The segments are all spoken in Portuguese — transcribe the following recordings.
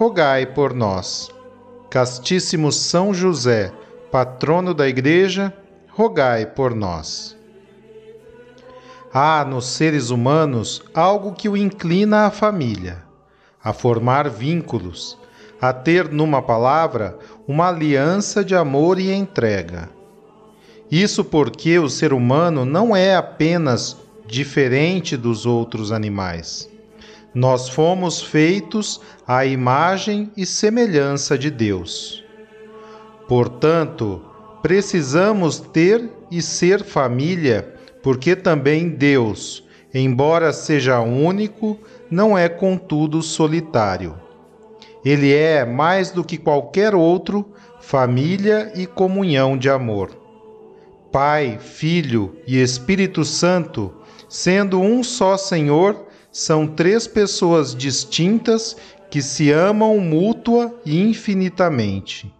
rogai por nós. Castíssimo São José, patrono da Igreja, rogai por nós. Há nos seres humanos algo que o inclina à família, a formar vínculos, a ter, numa palavra, uma aliança de amor e entrega. Isso porque o ser humano não é apenas diferente dos outros animais nós fomos feitos à imagem e semelhança de Deus. Portanto, precisamos ter e ser família, porque também Deus, embora seja único, não é contudo solitário. Ele é, mais do que qualquer outro, família e comunhão de amor. Pai, Filho e Espírito Santo, sendo um só Senhor, são três pessoas distintas que se amam mútua e infinitamente.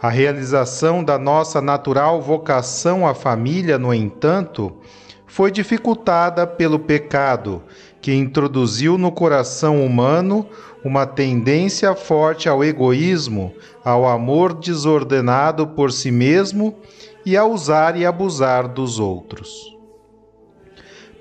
A realização da nossa natural vocação à família, no entanto, foi dificultada pelo pecado, que introduziu no coração humano uma tendência forte ao egoísmo, ao amor desordenado por si mesmo e a usar e abusar dos outros.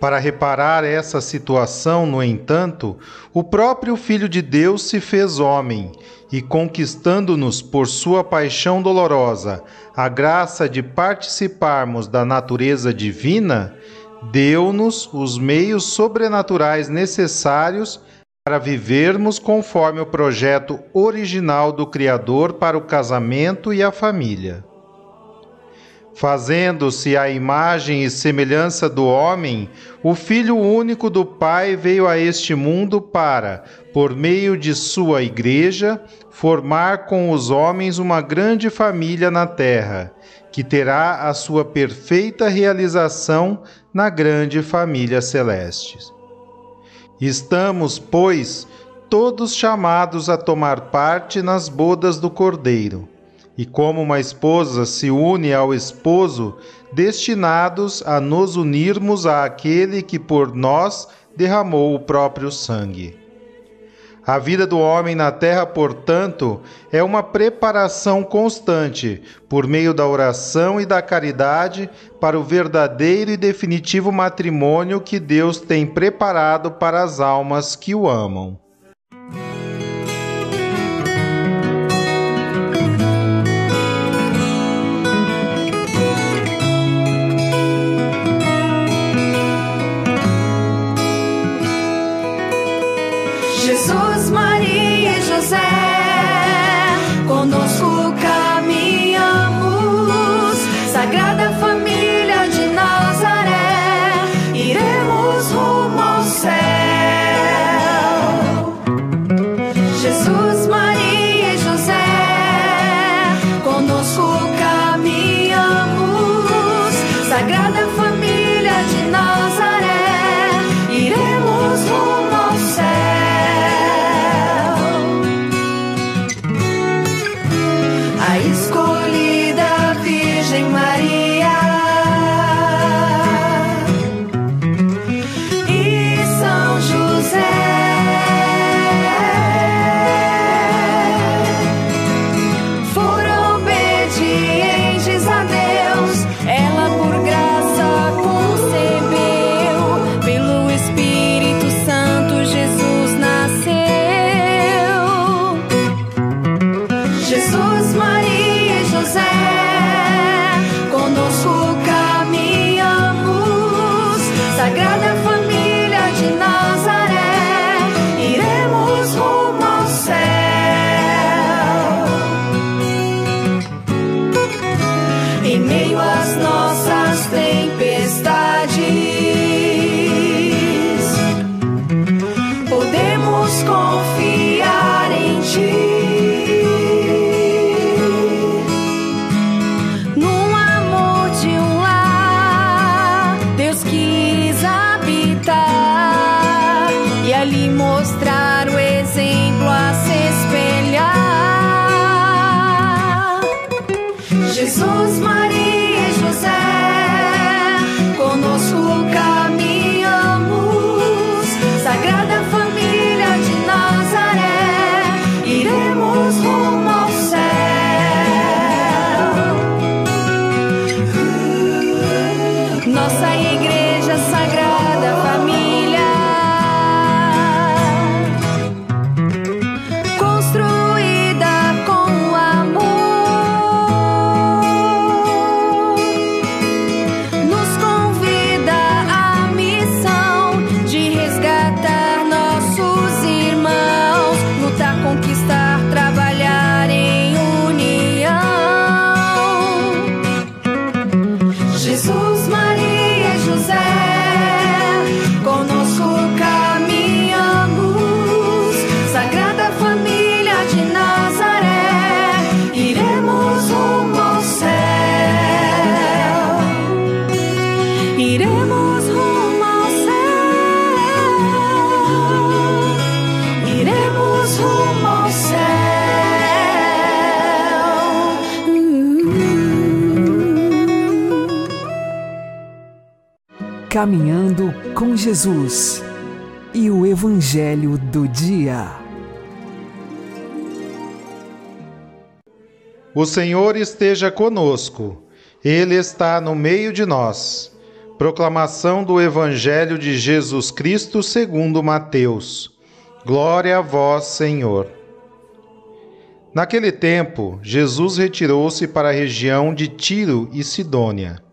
Para reparar essa situação, no entanto, o próprio Filho de Deus se fez homem e, conquistando-nos por sua paixão dolorosa a graça de participarmos da natureza divina, deu-nos os meios sobrenaturais necessários para vivermos conforme o projeto original do Criador para o casamento e a família. Fazendo-se a imagem e semelhança do homem, o Filho único do Pai veio a este mundo para, por meio de sua Igreja, formar com os homens uma grande família na terra, que terá a sua perfeita realização na grande família celeste. Estamos, pois, todos chamados a tomar parte nas bodas do Cordeiro e como uma esposa se une ao esposo, destinados a nos unirmos àquele que por nós derramou o próprio sangue. A vida do homem na terra, portanto, é uma preparação constante, por meio da oração e da caridade, para o verdadeiro e definitivo matrimônio que Deus tem preparado para as almas que o amam. Caminhando com Jesus e o Evangelho do Dia. O Senhor esteja conosco, Ele está no meio de nós. Proclamação do Evangelho de Jesus Cristo segundo Mateus. Glória a vós, Senhor. Naquele tempo, Jesus retirou-se para a região de Tiro e Sidônia.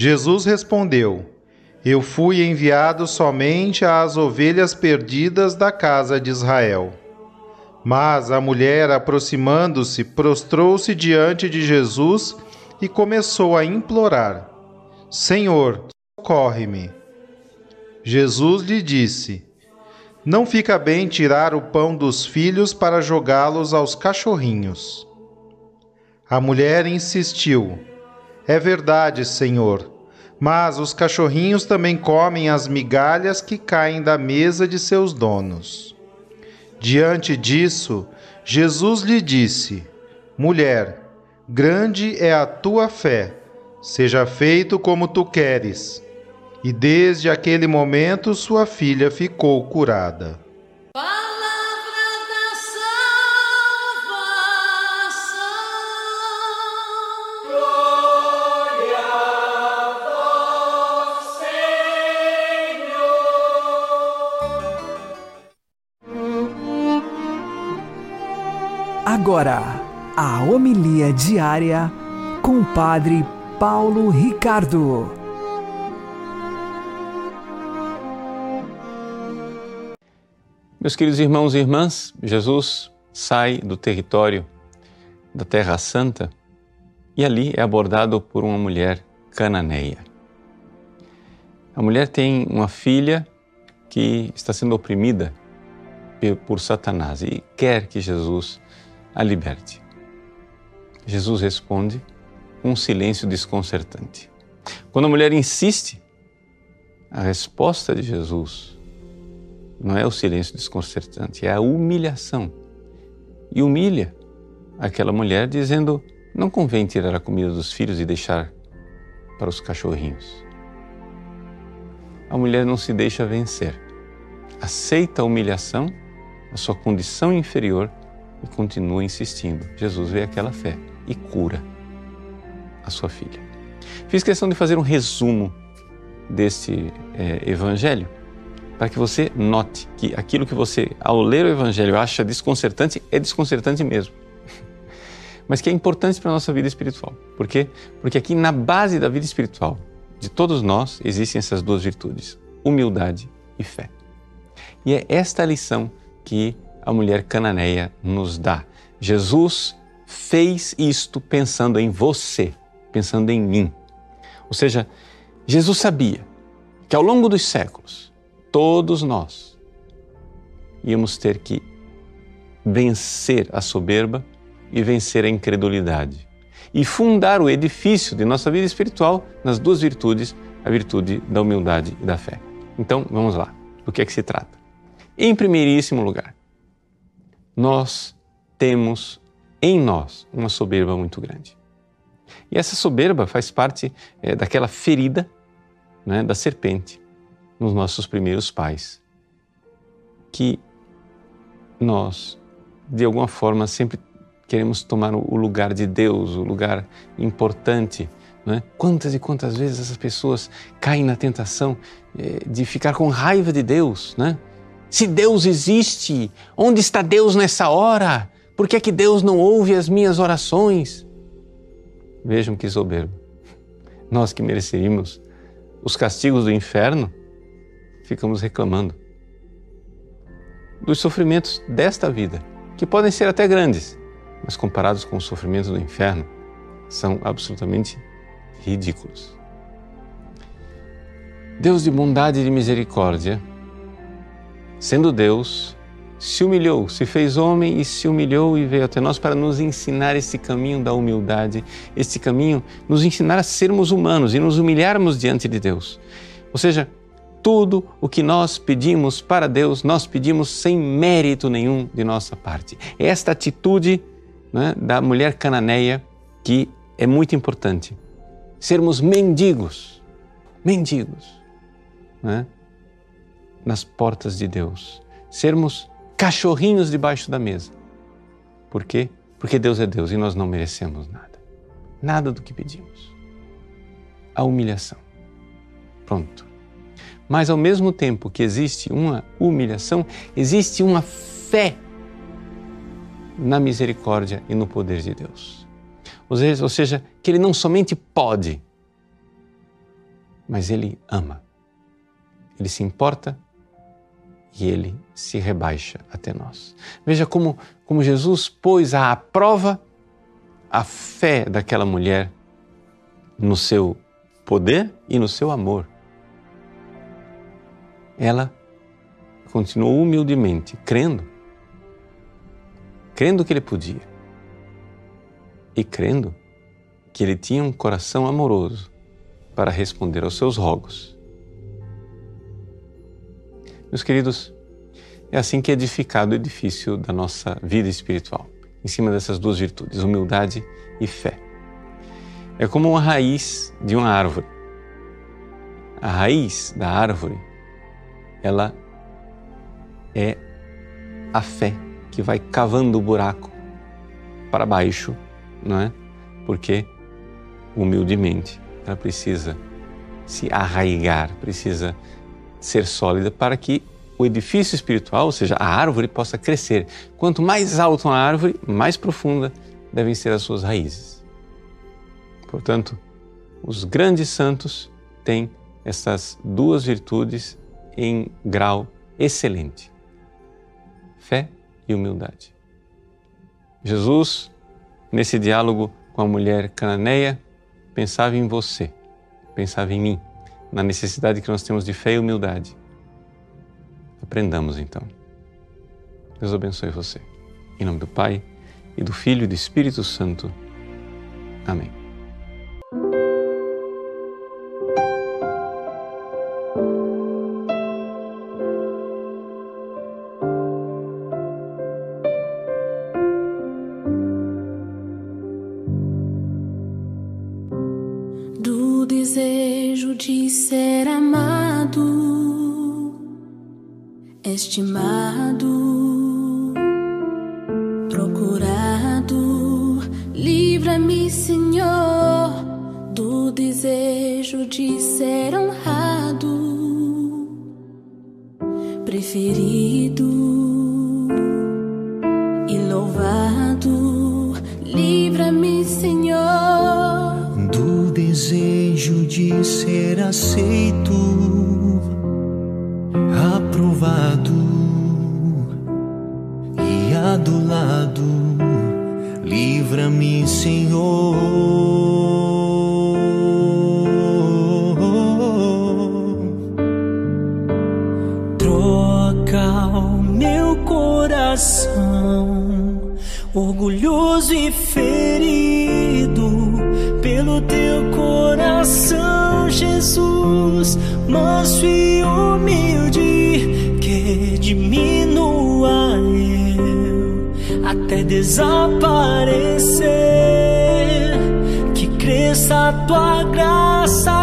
Jesus respondeu: Eu fui enviado somente às ovelhas perdidas da casa de Israel. Mas a mulher, aproximando-se, prostrou-se diante de Jesus e começou a implorar: Senhor, socorre-me. Jesus lhe disse: Não fica bem tirar o pão dos filhos para jogá-los aos cachorrinhos. A mulher insistiu: é verdade, Senhor. Mas os cachorrinhos também comem as migalhas que caem da mesa de seus donos. Diante disso, Jesus lhe disse: Mulher, grande é a tua fé, seja feito como tu queres. E desde aquele momento sua filha ficou curada. Agora, a homilia diária com o Padre Paulo Ricardo. Meus queridos irmãos e irmãs, Jesus sai do território da Terra Santa e ali é abordado por uma mulher cananeia. A mulher tem uma filha que está sendo oprimida por Satanás e quer que Jesus a liberte. Jesus responde com um silêncio desconcertante. Quando a mulher insiste, a resposta de Jesus não é o silêncio desconcertante, é a humilhação. E humilha aquela mulher dizendo: não convém tirar a comida dos filhos e deixar para os cachorrinhos. A mulher não se deixa vencer. Aceita a humilhação, a sua condição inferior e continua insistindo. Jesus vê aquela fé e cura a sua filha. Fiz questão de fazer um resumo deste é, evangelho para que você note que aquilo que você, ao ler o evangelho, acha desconcertante, é desconcertante mesmo. Mas que é importante para a nossa vida espiritual. Por quê? Porque aqui na base da vida espiritual de todos nós existem essas duas virtudes: humildade e fé. E é esta lição que a mulher cananeia nos dá. Jesus fez isto pensando em você, pensando em mim. Ou seja, Jesus sabia que ao longo dos séculos, todos nós íamos ter que vencer a soberba e vencer a incredulidade e fundar o edifício de nossa vida espiritual nas duas virtudes, a virtude da humildade e da fé. Então, vamos lá. Do que é que se trata? Em primeiríssimo lugar, nós temos em nós uma soberba muito grande. E essa soberba faz parte é, daquela ferida né, da serpente nos nossos primeiros pais, que nós, de alguma forma, sempre queremos tomar o lugar de Deus, o lugar importante. Né? Quantas e quantas vezes essas pessoas caem na tentação é, de ficar com raiva de Deus, né? Se Deus existe, onde está Deus nessa hora? Por que é que Deus não ouve as minhas orações? Vejam que soberbo. Nós que mereceríamos os castigos do inferno, ficamos reclamando dos sofrimentos desta vida, que podem ser até grandes, mas comparados com os sofrimentos do inferno, são absolutamente ridículos. Deus de bondade e de misericórdia, sendo Deus, se humilhou, se fez homem e se humilhou e veio até nós para nos ensinar esse caminho da humildade, esse caminho, nos ensinar a sermos humanos e nos humilharmos diante de Deus. Ou seja, tudo o que nós pedimos para Deus, nós pedimos sem mérito nenhum de nossa parte. É esta atitude né, da mulher cananeia que é muito importante. Sermos mendigos, mendigos, né, nas portas de Deus. Sermos cachorrinhos debaixo da mesa. Por quê? Porque Deus é Deus e nós não merecemos nada. Nada do que pedimos. A humilhação. Pronto. Mas ao mesmo tempo que existe uma humilhação, existe uma fé na misericórdia e no poder de Deus. Ou seja, que Ele não somente pode, mas Ele ama. Ele se importa e Ele se rebaixa até nós. Veja como, como Jesus pôs à prova a fé daquela mulher no seu poder e no seu amor ela continuou humildemente, crendo, crendo que ele podia e crendo que ele tinha um coração amoroso para responder aos seus rogos. Meus queridos, é assim que é edificado o edifício da nossa vida espiritual, em cima dessas duas virtudes, humildade e fé. É como uma raiz de uma árvore. A raiz da árvore ela é a fé que vai cavando o buraco para baixo, não é? Porque humildemente ela precisa se arraigar, precisa ser sólida para que o edifício espiritual, ou seja, a árvore, possa crescer. Quanto mais alta a árvore, mais profunda devem ser as suas raízes. Portanto, os grandes santos têm essas duas virtudes em grau excelente: fé e humildade. Jesus, nesse diálogo com a mulher cananeia, pensava em você, pensava em mim, na necessidade que nós temos de fé e humildade. Aprendamos então. Deus abençoe você. Em nome do Pai, e do Filho e do Espírito Santo. Amém. Coração, Jesus, manso e humilde diminua eu até desaparecer. Que cresça a tua graça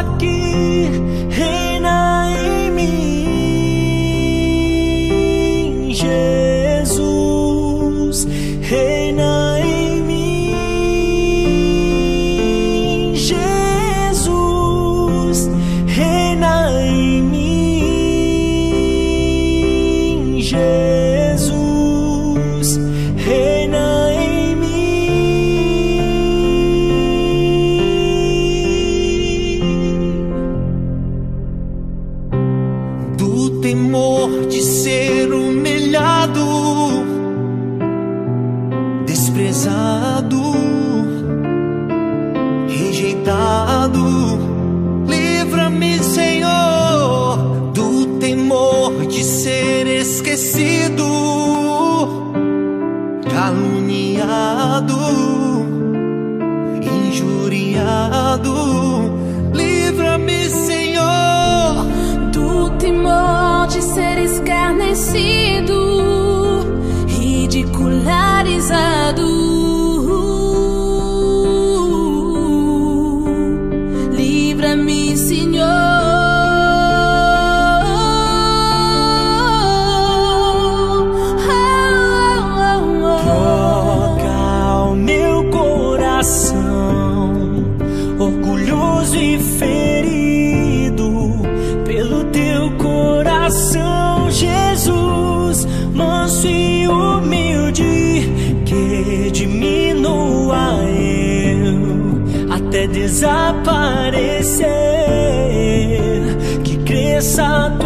injuriado. Livra-me, Senhor, do temor de ser escarnecido, ridicularizado. Desaparecer, que cresça a tua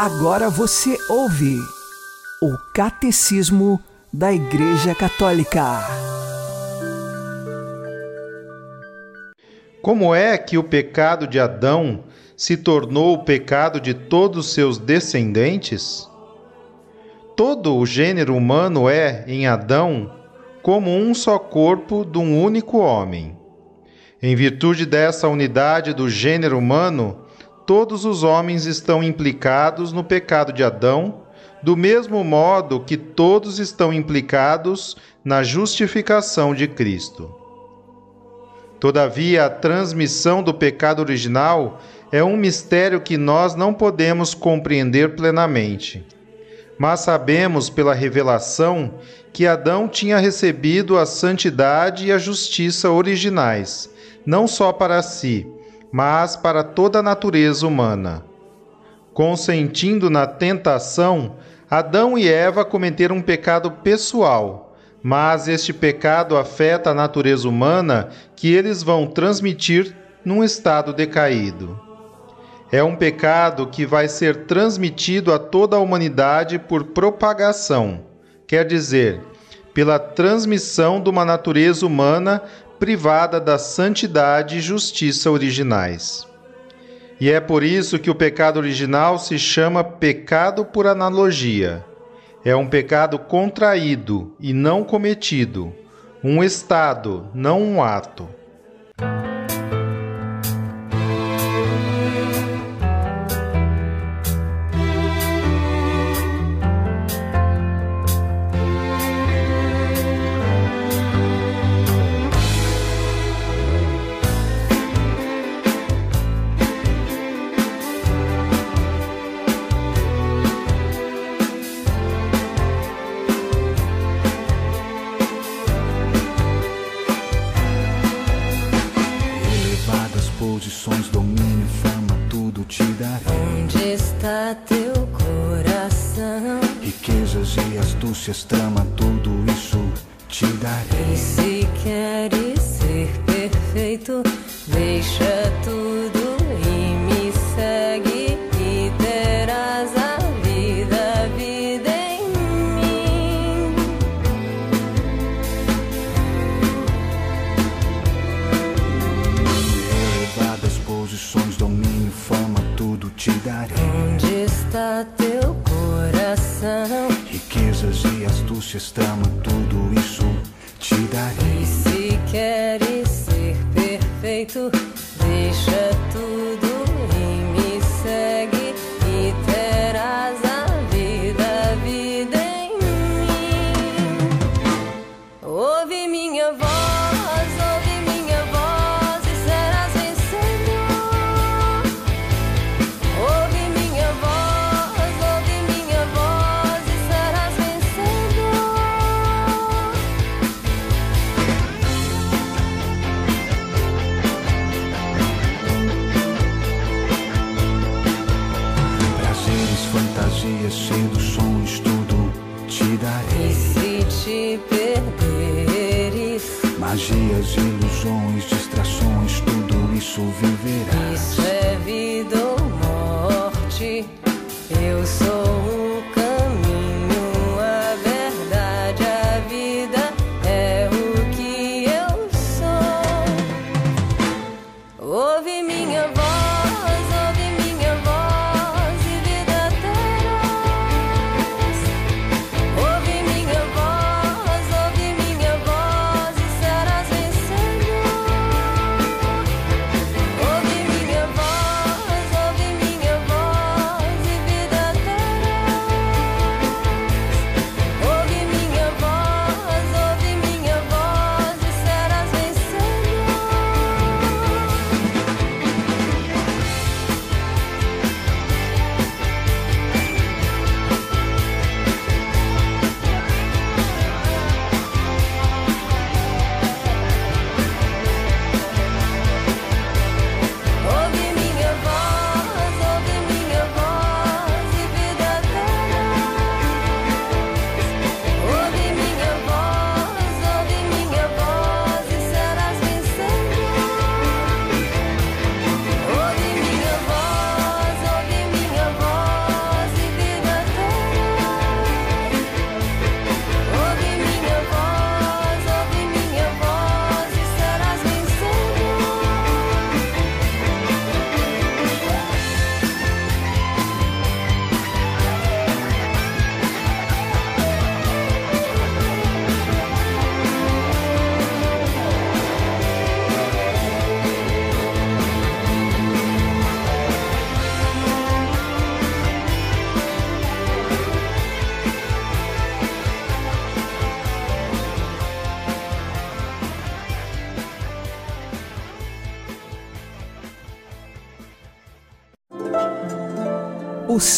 Agora você ouve o Catecismo da Igreja Católica. Como é que o pecado de Adão se tornou o pecado de todos seus descendentes? Todo o gênero humano é, em Adão, como um só corpo de um único homem. Em virtude dessa unidade do gênero humano, todos os homens estão implicados no pecado de Adão, do mesmo modo que todos estão implicados na justificação de Cristo. Todavia, a transmissão do pecado original é um mistério que nós não podemos compreender plenamente. Mas sabemos pela revelação que Adão tinha recebido a santidade e a justiça originais, não só para si, mas para toda a natureza humana. Consentindo na tentação, Adão e Eva cometeram um pecado pessoal, mas este pecado afeta a natureza humana que eles vão transmitir num estado decaído. É um pecado que vai ser transmitido a toda a humanidade por propagação, quer dizer, pela transmissão de uma natureza humana privada da santidade e justiça originais. E é por isso que o pecado original se chama pecado por analogia. É um pecado contraído e não cometido, um estado, não um ato. Teu coração? Riquezas e astúcias, trama,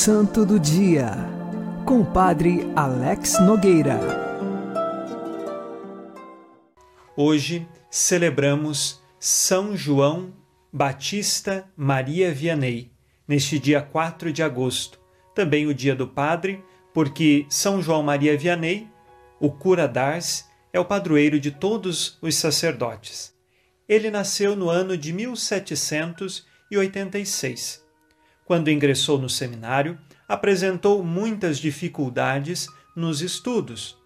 Santo do Dia, com o Padre Alex Nogueira. Hoje celebramos São João Batista Maria Vianney, neste dia 4 de agosto, também o dia do Padre, porque São João Maria Vianney, o cura d'Ars, é o padroeiro de todos os sacerdotes. Ele nasceu no ano de 1786. Quando ingressou no seminário, apresentou muitas dificuldades nos estudos,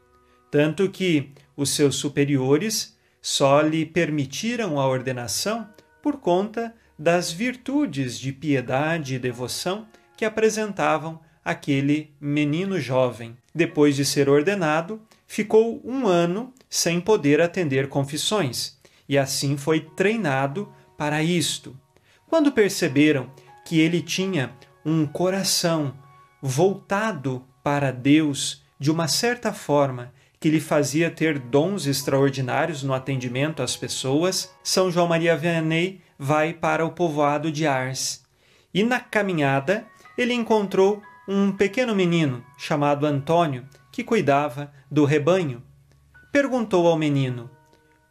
tanto que os seus superiores só lhe permitiram a ordenação por conta das virtudes de piedade e devoção que apresentavam aquele menino jovem. Depois de ser ordenado, ficou um ano sem poder atender confissões e assim foi treinado para isto. Quando perceberam que ele tinha um coração voltado para Deus de uma certa forma que lhe fazia ter dons extraordinários no atendimento às pessoas, São João Maria Vianney vai para o povoado de Ars. E na caminhada ele encontrou um pequeno menino chamado Antônio que cuidava do rebanho. Perguntou ao menino: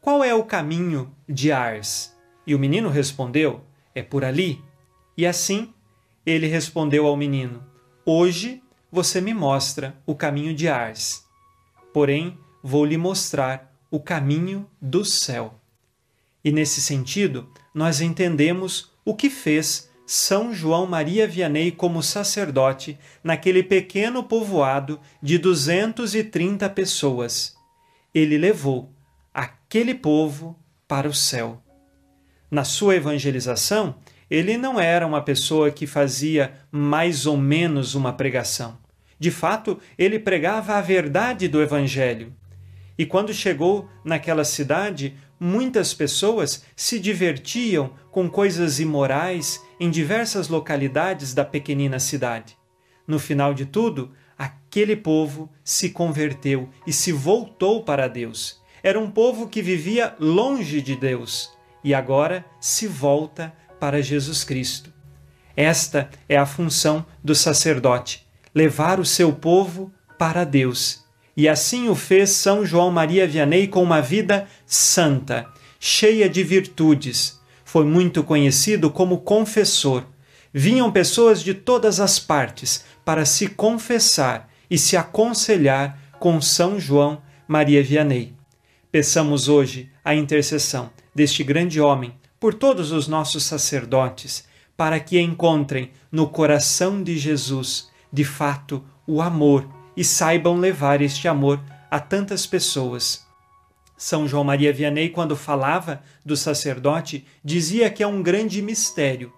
Qual é o caminho de Ars? E o menino respondeu: É por ali. E assim ele respondeu ao menino: Hoje você me mostra o caminho de Ars porém vou lhe mostrar o caminho do céu. E nesse sentido, nós entendemos o que fez São João Maria Vianney como sacerdote naquele pequeno povoado de 230 pessoas. Ele levou aquele povo para o céu. Na sua evangelização, ele não era uma pessoa que fazia mais ou menos uma pregação. De fato, ele pregava a verdade do Evangelho. E quando chegou naquela cidade, muitas pessoas se divertiam com coisas imorais em diversas localidades da pequenina cidade. No final de tudo, aquele povo se converteu e se voltou para Deus. Era um povo que vivia longe de Deus e agora se volta para Jesus Cristo. Esta é a função do sacerdote levar o seu povo para Deus. E assim o fez São João Maria Vianney com uma vida santa, cheia de virtudes. Foi muito conhecido como confessor. Vinham pessoas de todas as partes para se confessar e se aconselhar com São João Maria Vianney. Peçamos hoje a intercessão deste grande homem por todos os nossos sacerdotes, para que encontrem no coração de Jesus, de fato, o amor e saibam levar este amor a tantas pessoas. São João Maria Vianney, quando falava do sacerdote, dizia que é um grande mistério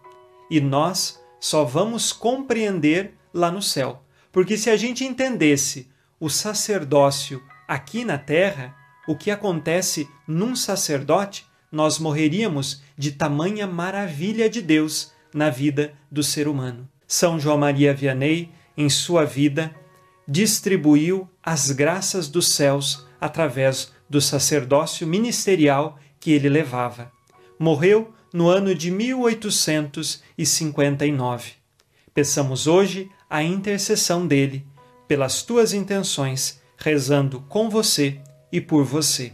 e nós só vamos compreender lá no céu. Porque se a gente entendesse o sacerdócio aqui na terra, o que acontece num sacerdote, nós morreríamos de tamanha maravilha de Deus na vida do ser humano. São João Maria Vianney, em sua vida, distribuiu as graças dos céus através do sacerdócio ministerial que ele levava. Morreu no ano de 1859. Peçamos hoje a intercessão dele pelas tuas intenções, rezando com você e por você.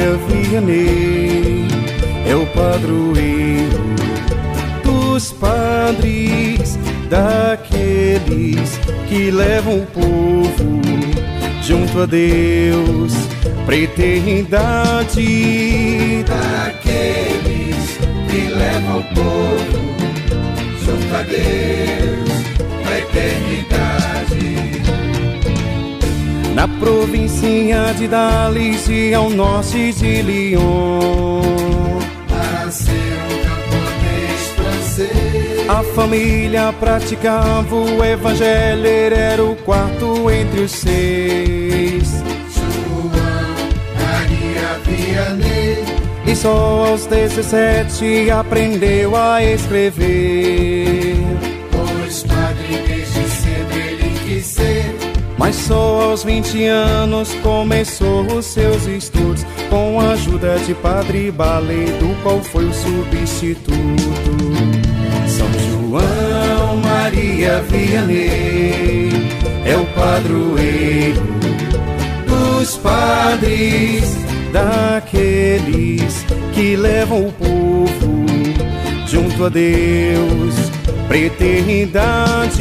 Maria Vianney é o padroeiro dos padres, daqueles que levam o povo junto a Deus pra eternidade. Daqueles que levam o povo junto a Deus pra eternidade. Na província de Dalice, ao norte de Lyon. Nasceu um camponês francês. A família praticava o evangelho, era o quarto entre os seis. E só aos 17 aprendeu a escrever. Mas só aos 20 anos começou os seus estudos com a ajuda de Padre Balé, do qual foi o substituto. São João Maria Vianney é o padroeiro dos padres, daqueles que levam o povo junto a Deus pra eternidade.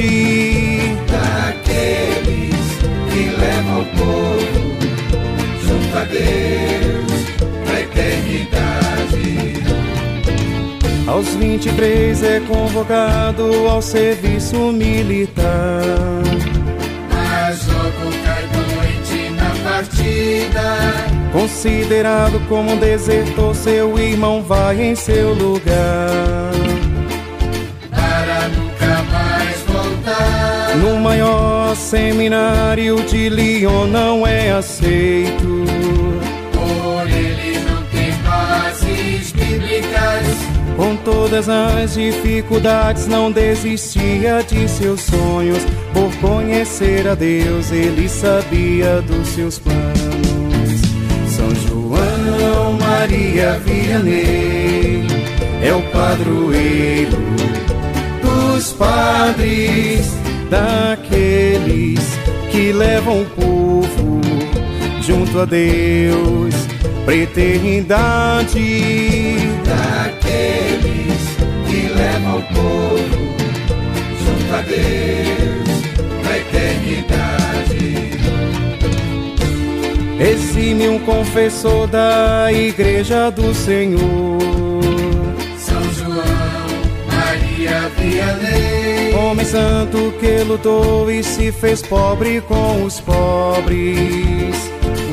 Daqueles que levam o povo junto a Deus pra eternidade. Aos 23 é convocado ao serviço militar. Mas logo cai doente na partida. Considerado como um desertor, seu irmão vai em seu lugar. No maior seminário de Lyon não é aceito. Por ele não tem bases bíblicas. Com todas as dificuldades, não desistia de seus sonhos. Por conhecer a Deus, ele sabia dos seus planos. São João Maria Vianney é o padroeiro dos padres, daqueles que levam o povo junto a Deus pra eternidade. Daqueles que levam o povo junto a Deus pra eternidade. Exime um confessor da Igreja do Senhor. Homem santo que lutou e se fez pobre com os pobres.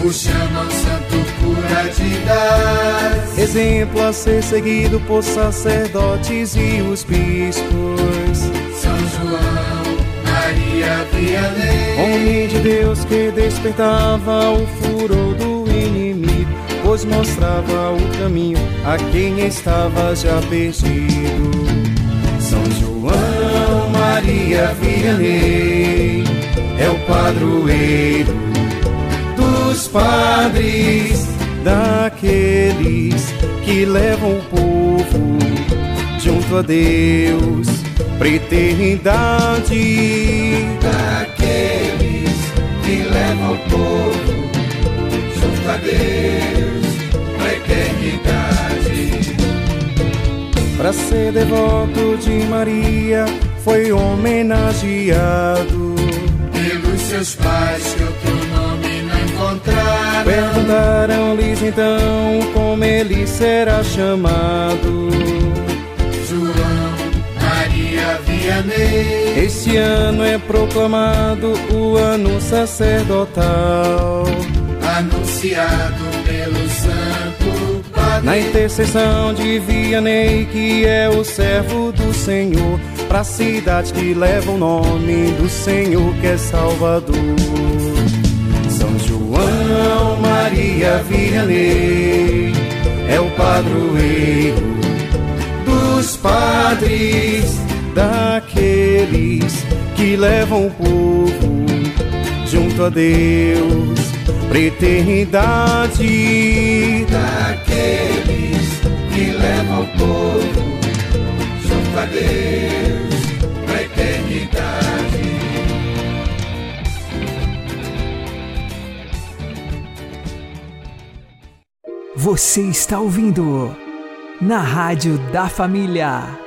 O chamam santo cura de. Exemplo a ser seguido por sacerdotes e os bispos. São João Maria Vianney. Homem de Deus que despertava o furor do inimigo, pois pois mostrava o caminho a quem estava já perdido. João Maria Vianney é o padroeiro dos padres, daqueles que levam o povo junto a Deus pra eternidade. Daqueles que levam o povo junto a Deus Pra ser devoto de Maria, foi homenageado. Pelos seus pais que outro nome não encontraram. Perguntaram-lhes então como ele será chamado. João Maria Vianney. Este ano é proclamado o ano sacerdotal. Anunciado. Na intercessão de Vianney, que é o servo do Senhor, pra cidade que leva o nome do Senhor, que é Salvador. São João Maria Vianney é o padroeiro dos padres, daqueles que levam o povo junto a Deus pra eternidade. Daqueles o povo junto a Deus pra eternidade. Você está ouvindo na Rádio da Família.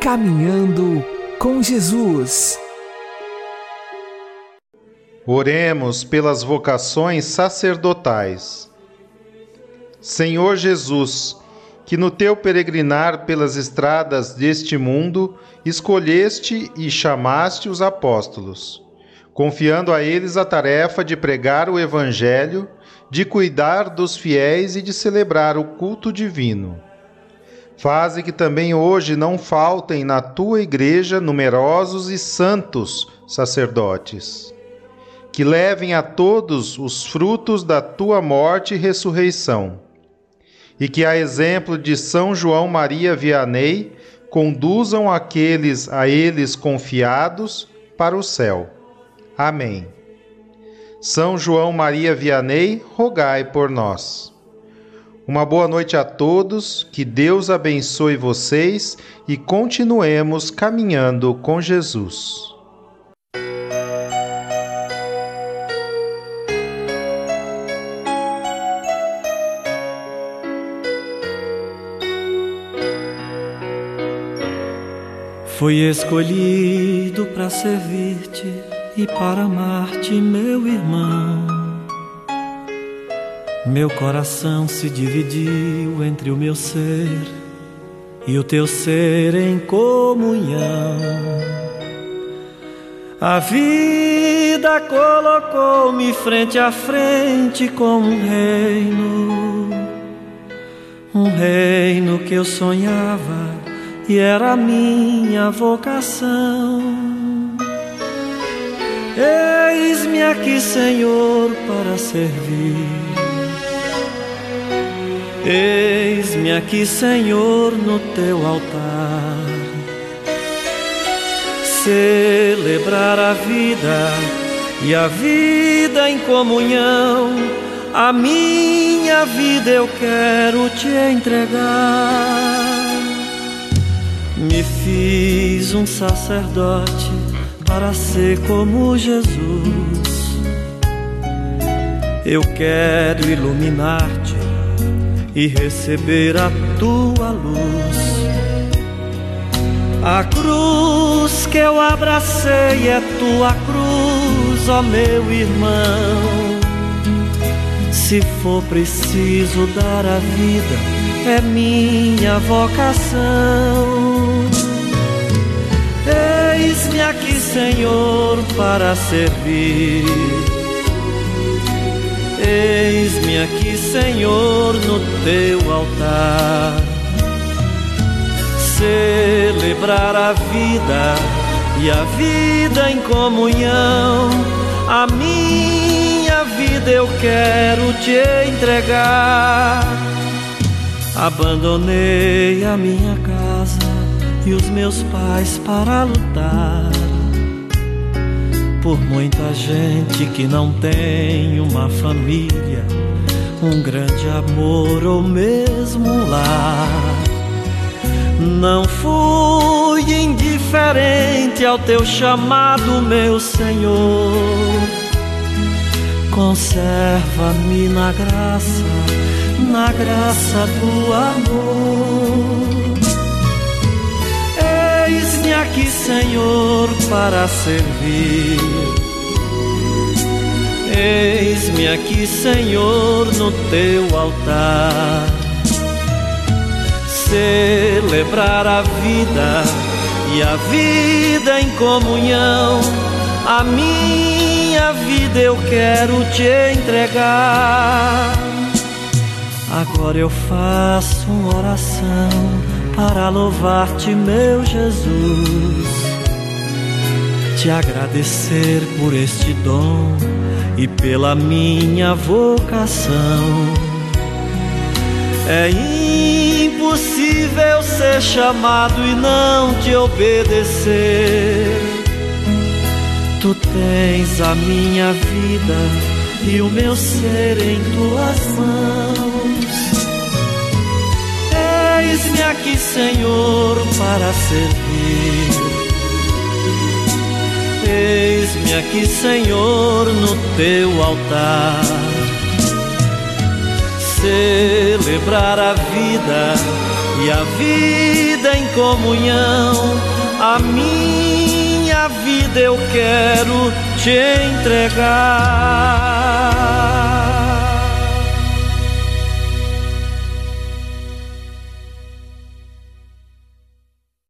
Caminhando com Jesus. Oremos pelas vocações sacerdotais. Senhor Jesus, que no teu peregrinar pelas estradas deste mundo escolheste e chamaste os apóstolos, confiando a eles a tarefa de pregar o Evangelho, de cuidar dos fiéis e de celebrar o culto divino. Faze que também hoje não faltem na tua igreja numerosos e santos sacerdotes que levem a todos os frutos da tua morte e ressurreição, e que, a exemplo de São João Maria Vianney, conduzam aqueles a eles confiados para o céu. Amém. São João Maria Vianney, rogai por nós. Uma boa noite a todos, que Deus abençoe vocês e continuemos caminhando com Jesus. Fui escolhido para servir-te e para amar-te, meu irmão. Meu coração se dividiu entre o meu ser e o teu ser em comunhão. A vida colocou-me frente a frente com um reino, um reino que eu sonhava e era minha vocação. Eis-me aqui, Senhor, para servir. Eis-me aqui, Senhor, no teu altar. Celebrar a vida e a vida em comunhão. A minha vida eu quero te entregar. Me fiz um sacerdote para ser como Jesus. Eu quero iluminar-te e receber a tua luz. A cruz que eu abracei é tua cruz, ó meu irmão. Se for preciso dar a vida, é minha vocação. Eis-me aqui, Senhor, para servir. Eis-me aqui, Senhor, no teu altar. Celebrar a vida e a vida em comunhão. A minha vida eu quero te entregar. Abandonei a minha casa e os meus pais para lutar por muita gente que não tem uma família, um grande amor ou mesmo lar. Não fui indiferente ao teu chamado, meu Senhor. Conserva-me na graça, na graça do amor. Aqui, Senhor, para servir. Eis-me aqui, Senhor, no teu altar. Celebrar a vida e a vida em comunhão. A minha vida eu quero te entregar. Agora eu faço uma oração para louvar-te, meu Jesus, te agradecer por este dom e pela minha vocação. É impossível ser chamado e não te obedecer. Tu tens a minha vida e o meu ser em tuas mãos. Eis-me aqui, Senhor, para servir. Eis-me aqui, Senhor, no teu altar. Celebrar a vida e a vida em comunhão. A minha vida eu quero te entregar.